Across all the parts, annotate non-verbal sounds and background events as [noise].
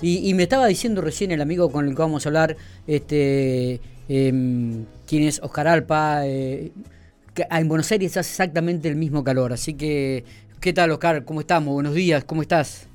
Y, me estaba diciendo recién el amigo con el que vamos a hablar, este, em, quien es Oscar Alpa, eh, que en Buenos Aires hace exactamente el mismo calor. Así que, ¿qué tal Oscar? ¿Cómo estamos? Buenos días, ¿cómo estás?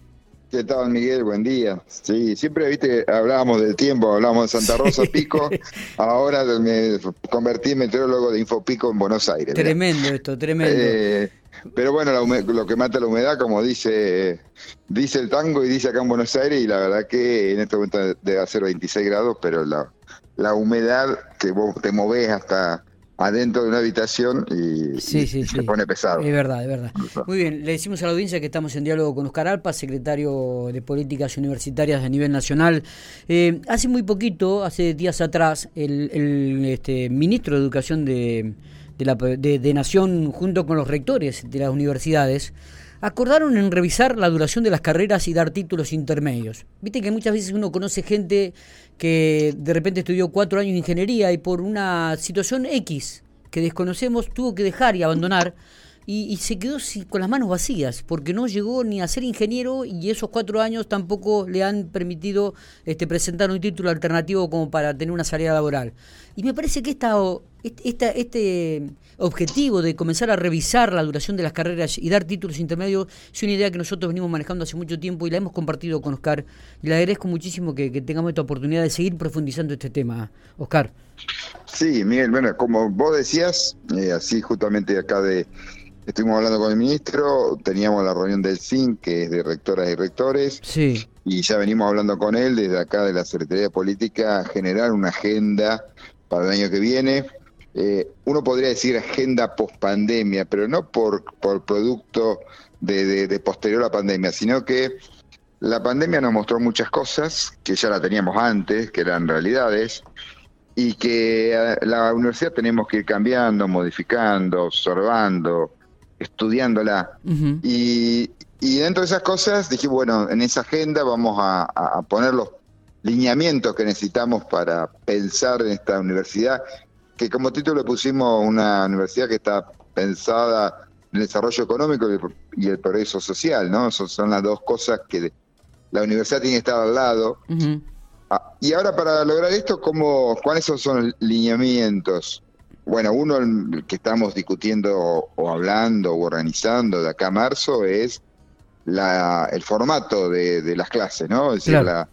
¿Qué tal, Miguel? Buen día. Sí, siempre, viste, hablábamos del tiempo, hablábamos de Santa Rosa Pico, [laughs] ahora me convertí en meteorólogo de Infopico en Buenos Aires. Tremendo esto, tremendo. Eh, pero bueno, lo que mata la humedad, como dice dice el tango y dice acá en Buenos Aires, y la verdad que en este momento debe ser 26 grados, pero la, la humedad que vos te movés hasta adentro de una habitación y, se pone pesado. Es verdad, es verdad. Muy bien, le decimos a la audiencia que estamos en diálogo con Oscar Alpa, secretario de Políticas Universitarias a nivel nacional. Eh, hace muy poquito, hace días atrás, el, este, ministro de Educación de, la, de Nación, junto con los rectores de las universidades, acordaron en revisar la duración de las carreras y dar títulos intermedios. Viste que muchas veces uno conoce gente que de repente estudió cuatro años de ingeniería y por una situación X que desconocemos tuvo que dejar y abandonar y, se quedó con las manos vacías porque no llegó ni a ser ingeniero y esos cuatro años tampoco le han permitido este, presentar un título alternativo como para tener una salida laboral. Y me parece que esta, esta, este objetivo de comenzar a revisar la duración de las carreras y dar títulos intermedios es una idea que nosotros venimos manejando hace mucho tiempo y la hemos compartido con Oscar. Y le agradezco muchísimo que, tengamos esta oportunidad de seguir profundizando este tema, Oscar. Sí, Miguel, bueno, como vos decías, eh, así justamente acá de estuvimos hablando con el ministro, teníamos la reunión del CIN, que es de rectoras y rectores, sí. y ya venimos hablando con él desde acá de la Secretaría de Política, generar una agenda para el año que viene. Eh, uno podría decir agenda post-pandemia, pero no por, por producto de, posterior a la pandemia, sino que la pandemia nos mostró muchas cosas que ya la teníamos antes, que eran realidades, y que eh, la universidad tenemos que ir cambiando, modificando, observando, estudiándola. y, dentro de esas cosas dije, bueno, en esa agenda vamos a, poner los lineamientos que necesitamos para pensar en esta universidad, que como título le pusimos una universidad que está pensada en el desarrollo económico y el progreso social, ¿no? son las dos cosas que la universidad tiene que estar al lado. Ah, y ahora para lograr esto, ¿cómo, ¿cuáles son los lineamientos? Bueno, uno que estamos discutiendo o hablando o organizando de acá a marzo es la, el formato de, las clases, ¿no? Es decir, la,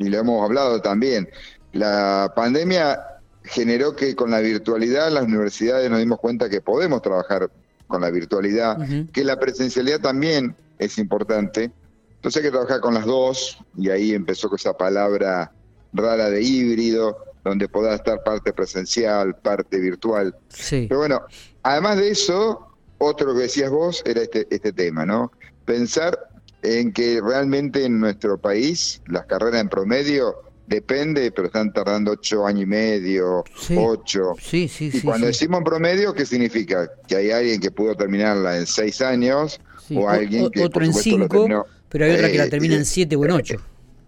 y lo hemos hablado también, la pandemia generó que con la virtualidad las universidades nos dimos cuenta que podemos trabajar con la virtualidad, que la presencialidad también es importante. Entonces hay que trabajar con las dos y ahí empezó con esa palabra rara de híbrido donde pueda estar parte presencial, parte virtual. Sí. Pero bueno, además de eso, otro que decías vos era este, este tema, ¿no? Pensar en que realmente en nuestro país las carreras en promedio depende, pero están tardando ocho años y medio, ocho. Sí, sí, y cuando decimos en promedio, ¿qué significa? Que hay alguien que pudo terminarla en seis años o alguien que otro en cinco, pero hay otra que la eh, termina en siete o en ocho.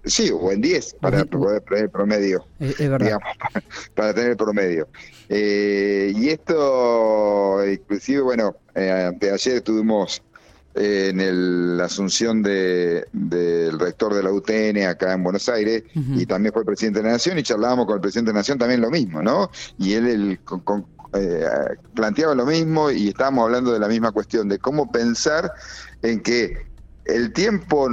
Sí, o en 10 para poder tener el promedio. Es, verdad. Digamos, [laughs] para, tener el promedio. Eh, y esto, inclusive, bueno, eh, ayer estuvimos eh, en la asunción del rector de la UTN acá en Buenos Aires y también fue el presidente de la Nación y charlábamos con el presidente de la Nación también lo mismo, ¿no? Y él eh, planteaba lo mismo y estábamos hablando de la misma cuestión, de cómo pensar en que el tiempo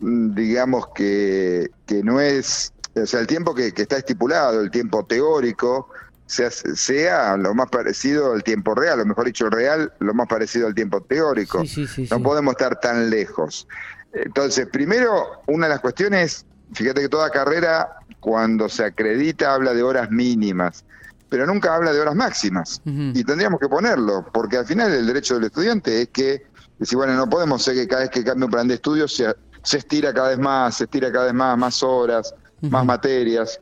Mm, digamos que, que no es, o sea, el tiempo que, está estipulado, el tiempo teórico, sea, sea lo más parecido al tiempo real, o mejor dicho, real, lo más parecido al tiempo teórico. no podemos estar tan lejos. Entonces, primero, una de las cuestiones, fíjate que toda carrera, cuando se acredita, habla de horas mínimas, pero nunca habla de horas máximas. Y tendríamos que ponerlo, porque al final el derecho del estudiante es que, decir, bueno, no podemos ser que cada vez que cambie un plan de estudio sea se estira cada vez más, se estira cada vez más, más horas, más materias.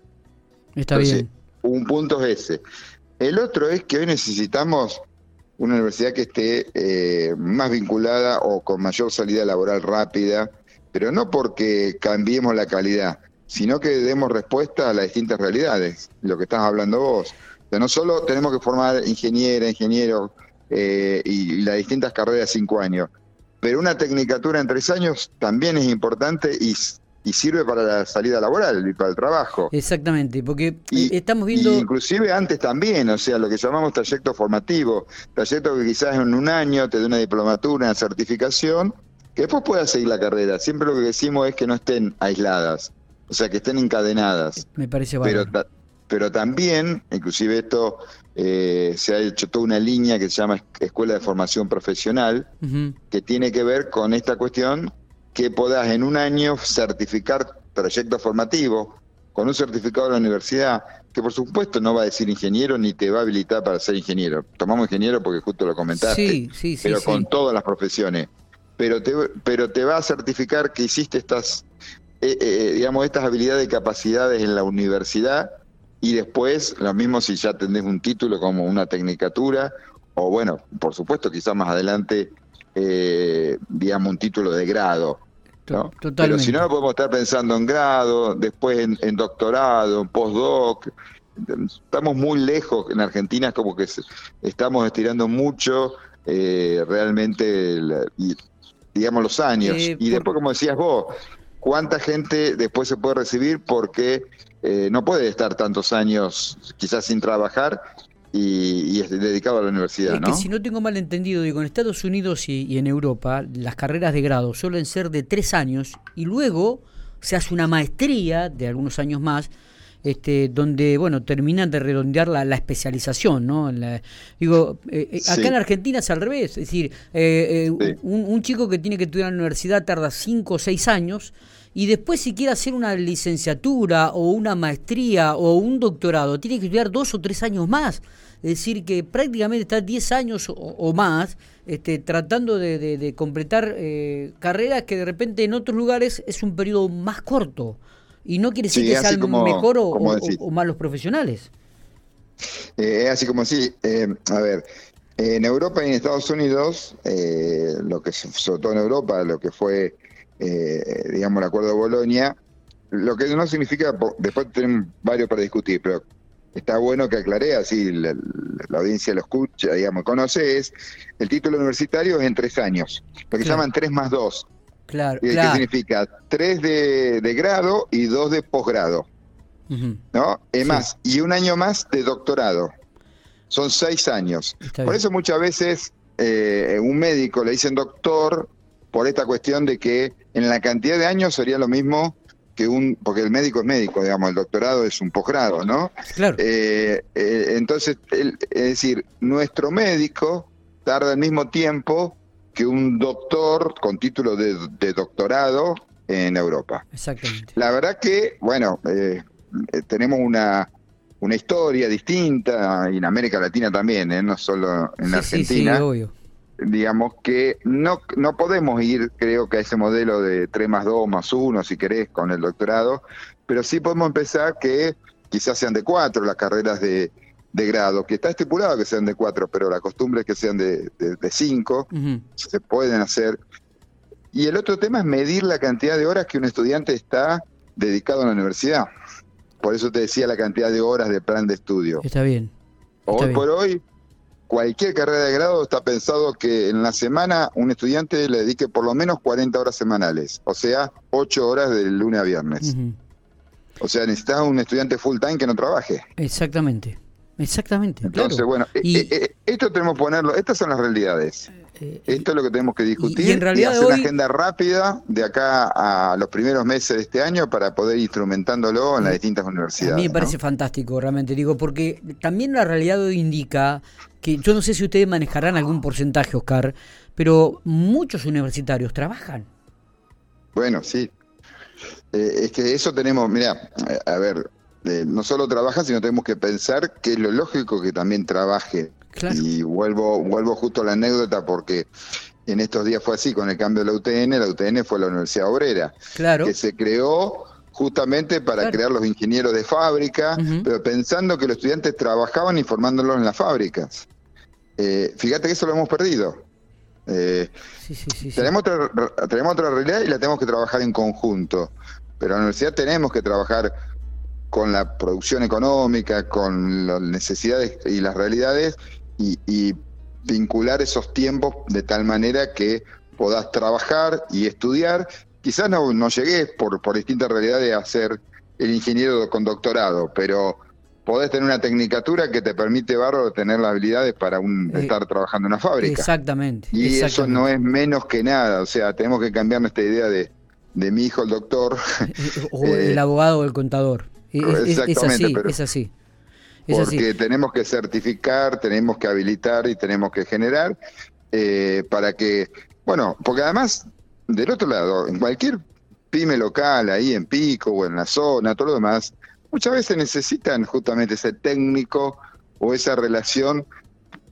Está bien. Un punto es ese. El otro es que hoy necesitamos una universidad que esté eh, más vinculada o con mayor salida laboral rápida, pero no porque cambiemos la calidad, sino que demos respuesta a las distintas realidades, lo que estás hablando vos. O no solo tenemos que formar ingeniera, ingeniero eh, y las distintas carreras cinco años, pero una tecnicatura en tres años también es importante y y sirve para la salida laboral y para el trabajo. Exactamente, porque estamos viendo... inclusive antes también, o sea, lo que llamamos trayecto formativo, trayecto que quizás en un año te dé una diplomatura, una certificación, que después puedas seguir la carrera. Siempre lo que decimos es que no estén aisladas, o sea, que estén encadenadas. Me parece Pero, pero también, inclusive esto eh, se ha hecho toda una línea que se llama Escuela de Formación Profesional, que tiene que ver con esta cuestión que puedas en un año certificar proyectos formativos con un certificado de la universidad, que por supuesto no va a decir ingeniero ni te va a habilitar para ser ingeniero. Tomamos ingeniero porque justo lo comentaste, pero con todas las profesiones. Pero te, pero te va a certificar que hiciste estas, eh, eh, digamos, estas habilidades y capacidades en la universidad y después lo mismo si ya tenés un título como una tecnicatura o bueno, por supuesto quizás más adelante, eh, digamos, un título de grado pero si no, podemos estar pensando en grado, después en, doctorado, en postdoc. Estamos muy lejos en Argentina, es como que estamos estirando mucho eh, realmente, digamos, los años. Eh, y después, como decías vos, ¿cuánta gente después se puede recibir porque eh, no puede estar tantos años quizás sin trabajar y, es dedicado a la universidad. Es que si no tengo mal entendido, digo, en Estados Unidos y, en Europa las carreras de grado suelen ser de tres años y luego se hace una maestría de algunos años más. Este, donde bueno terminan de redondear la, especialización, ¿no? digo, eh, eh, acá en Argentina es al revés, es decir, eh, un, un, chico que tiene que estudiar en la universidad tarda cinco o seis años y después si quiere hacer una licenciatura o una maestría o un doctorado, tiene que estudiar dos o tres años más. Es decir, que prácticamente está 10 años o, más este, tratando de, completar eh, carreras que de repente en otros lugares es un periodo más corto. Y no quiere decir que sean mejor o, o, más los profesionales. Eh, es así como sí. Eh, a ver, en Europa y en Estados Unidos, lo que sobre todo en Europa, lo que fue, digamos, el acuerdo de Bolonia, lo que no significa, después tenemos varios para discutir, pero está bueno que aclaré, así la, audiencia lo escucha, digamos, conoce, es el título universitario es en tres años, lo que llaman tres más dos. Claro, ¿Qué significa? Tres de, grado y dos de posgrado. ¿No? Es más, y un año más de doctorado. Son seis años. por eso muchas veces eh, un médico le dicen doctor por esta cuestión de que en la cantidad de años sería lo mismo que un, porque el médico es médico, digamos, el doctorado es un posgrado, ¿no? Claro. Eh, eh, entonces, es decir, nuestro médico tarda el mismo tiempo que un doctor con título de, doctorado en Europa. Exactamente. La verdad que, bueno, eh, tenemos una, una historia distinta, y en América Latina también, no solo en Argentina. Sí, obvio digamos que no, no podemos ir, creo que a ese modelo de 3 más 2 más 1, si querés, con el doctorado, pero sí podemos empezar que quizás sean de 4 las carreras de, grado, que está estipulado que sean de 4, pero la costumbre es que sean de 5, se pueden hacer. Y el otro tema es medir la cantidad de horas que un estudiante está dedicado a la universidad. Por eso te decía la cantidad de horas de plan de estudio. Está bien. hoy por hoy cualquier carrera de grado está pensado que en la semana un estudiante le dedique por lo menos 40 horas semanales, o sea, 8 horas de lunes a viernes. O sea, necesitas un estudiante full time que no trabaje. Exactamente. Exactamente. Entonces, bueno, eh, eh, esto tenemos que ponerlo, estas son las realidades. Eh, Esto es lo que tenemos que discutir y, en realidad hacer una agenda rápida de acá a los primeros meses de este año para poder ir instrumentándolo en las distintas universidades. A mí me parece fantástico, realmente, digo, porque también la realidad hoy indica que yo no sé si ustedes manejarán algún porcentaje, Oscar, pero muchos universitarios trabajan. Bueno, sí. Eh, es que eso tenemos, mira, a ver, eh, no solo trabajan, sino tenemos que pensar que es lo lógico que también trabaje. Y vuelvo, vuelvo justo a la anécdota porque en estos días fue así, con el cambio de la UTN, la UTN fue la Universidad Obrera, que se creó justamente para crear los ingenieros de fábrica, pero pensando que los estudiantes trabajaban y formándolos en las fábricas. Eh, fíjate que eso lo hemos perdido. Eh, tenemos, otra, tenemos otra realidad y la tenemos que trabajar en conjunto, pero en la universidad tenemos que trabajar con la producción económica, con las necesidades y las realidades y, vincular esos tiempos de tal manera que podás trabajar y estudiar quizás no, no llegué por, por distintas realidades a ser el ingeniero con doctorado, pero podés tener una tecnicatura que te permite, Barro, tener las habilidades para un, eh, estar trabajando en una fábrica. Exactamente. Y eso no es menos que nada, o sea, tenemos que cambiar nuestra idea de, de mi hijo el doctor. [laughs] o el [laughs] abogado o el contador. Es, es así, es así. porque tenemos que certificar, tenemos que habilitar y tenemos que generar eh, para que, bueno, porque además, del otro lado, en cualquier pyme local, ahí en Pico o en la zona, todo lo demás, muchas veces necesitan justamente ese técnico o esa relación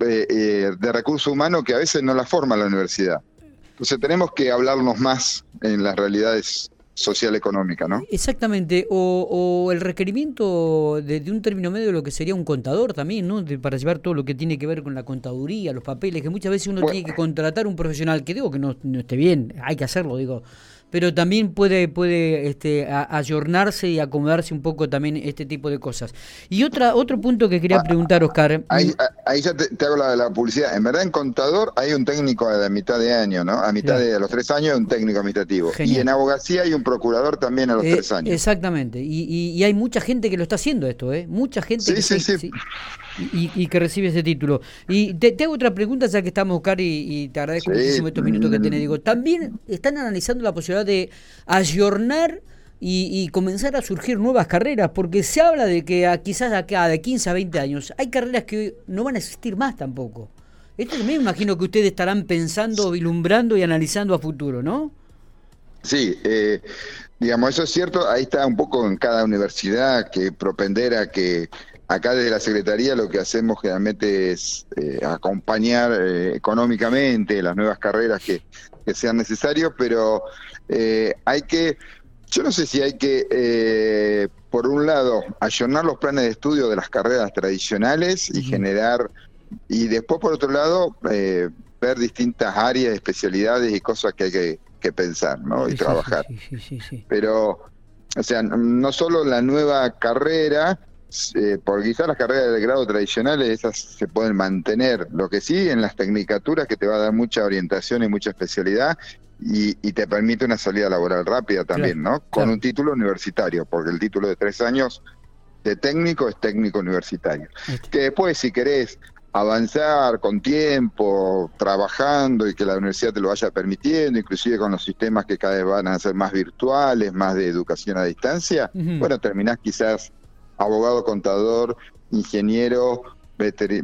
eh, eh, de recurso humano que a veces no la forma la universidad. Entonces tenemos que hablarnos más en las realidades social económica, ¿no? Exactamente, o, el requerimiento de, un término medio de lo que sería un contador también, ¿no? para llevar todo lo que tiene que ver con la contaduría, los papeles, que muchas veces uno tiene que contratar un profesional, que digo que no, no esté bien, hay que hacerlo, digo, pero también puede, puede este, ayornarse y acomodarse un poco también este tipo de cosas. Y otra otro punto que quería ah, preguntar, Oscar. Ahí, mm, ya te, hago la de la publicidad. En verdad, en contador hay un técnico a la mitad de año, ¿no? A mitad de los tres años hay un técnico administrativo. Y en abogacía hay un procurador también a los eh, tres años. Exactamente. Y, y, hay mucha gente que lo está haciendo esto, ¿eh? Mucha gente sí, sí, sí. Y, que recibe ese título. Y te, hago otra pregunta, ya que estamos, Oscar, y, te agradezco muchísimo estos minutos que tenés. Digo, también están analizando la posibilidad de ayornar y, comenzar a surgir nuevas carreras, porque se habla de que a, quizás acá de 15 a 20 años hay carreras que no van a existir más tampoco. Esto me imagino que ustedes estarán pensando, vilumbrando y analizando a futuro, ¿no? Sí, eh, digamos, eso es cierto, ahí está un poco en cada universidad que propender a que Acá desde la Secretaría lo que hacemos generalmente es eh, acompañar eh, económicamente las nuevas carreras que, sean necesarias, pero eh, hay que, yo no sé si hay que, por un lado, ayornar los planes de estudio de las carreras tradicionales y generar, y después por otro lado, ver distintas áreas, especialidades y cosas que hay que, pensar ¿no? y trabajar. pero, o sea, no solo la nueva carrera, eh, porque quizás las carreras de grado tradicionales esas se pueden mantener. Lo que sí, en las tecnicaturas que te va a dar mucha orientación y mucha especialidad y, te permite una salida laboral rápida también, ¿no? Con un título universitario, porque el título de tres años de técnico es técnico universitario. Que después, si querés avanzar con tiempo, trabajando y que la universidad te lo vaya permitiendo, inclusive con los sistemas que cada vez van a ser más virtuales, más de educación a distancia, bueno, terminás quizás abogado, contador, ingeniero,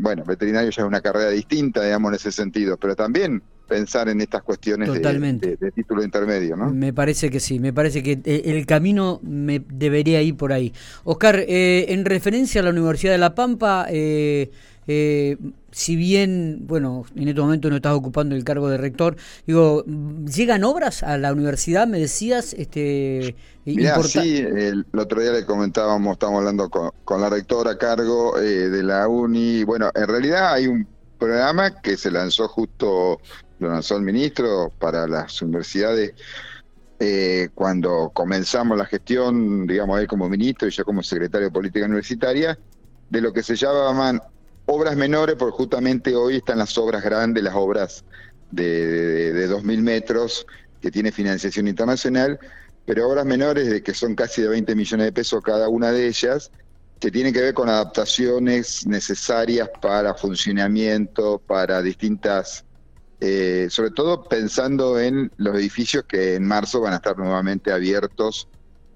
bueno, veterinario ya es una carrera distinta, digamos, en ese sentido, pero también pensar en estas cuestiones de, título intermedio, ¿no? Me parece que sí, me parece que eh, el camino me debería ir por ahí. Oscar, eh, en referencia a la Universidad de La Pampa, eh, eh, si bien, bueno, en este momento no estás ocupando el cargo de rector, digo, ¿llegan obras a la universidad? Me decías, este... Mirá, sí, el, otro día le comentábamos, estábamos hablando con, la rectora a cargo eh, de la UNI, bueno, en realidad hay un programa que se lanzó justo, lo lanzó el ministro para las universidades, eh, cuando comenzamos la gestión, digamos, él como ministro y yo como secretario de Política Universitaria, de lo que se llamaban obras menores, porque justamente hoy están las obras grandes, las obras de, de, 2.000 metros, que tiene financiación internacional, pero obras menores de que son casi de 20 millones de pesos cada una de ellas, que tienen que ver con adaptaciones necesarias para funcionamiento, para distintas, eh, sobre todo pensando en los edificios que en marzo van a estar nuevamente abiertos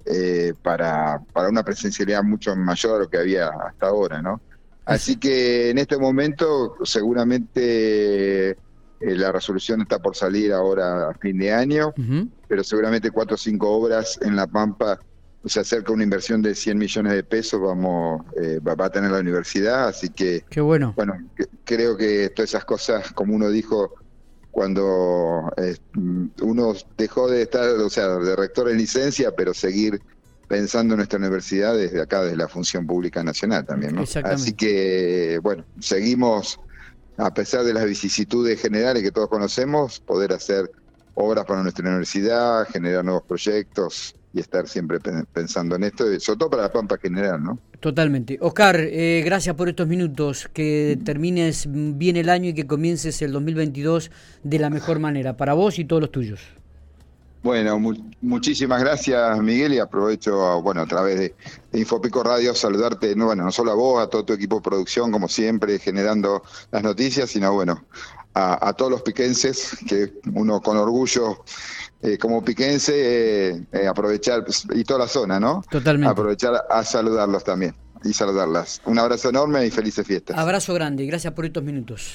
eh, para, para una presencialidad mucho mayor de lo que había hasta ahora, ¿no? Así que en este momento seguramente eh, la resolución está por salir ahora a fin de año, pero seguramente cuatro o cinco obras en La Pampa, o sea, cerca de una inversión de 100 millones de pesos vamos eh, va, a tener la universidad, así que... Qué bueno. Bueno, creo que todas esas cosas, como uno dijo, cuando eh, uno dejó de estar, o sea, de rector en licencia, pero seguir pensando en nuestra universidad desde acá, desde la función pública nacional también. ¿no? Así que, bueno, seguimos, a pesar de las vicisitudes generales que todos conocemos, poder hacer obras para nuestra universidad, generar nuevos proyectos y estar siempre pensando en esto, sobre todo para la Pampa general, ¿no? Totalmente. Oscar, eh, gracias por estos minutos, que termines bien el año y que comiences el 2022 de la mejor manera, para vos y todos los tuyos. Bueno, muchísimas gracias Miguel y aprovecho, bueno, a través de, Infopico Radio saludarte, no, bueno, no solo a vos, a todo tu equipo de producción, como siempre, generando las noticias, sino bueno, a, todos los piquenses, que uno con orgullo eh, como piquense, eh, eh, aprovechar, pues, y toda la zona, ¿no? Totalmente. Aprovechar a saludarlos también y saludarlas. Un abrazo enorme y felices fiestas. Abrazo grande, gracias por estos minutos.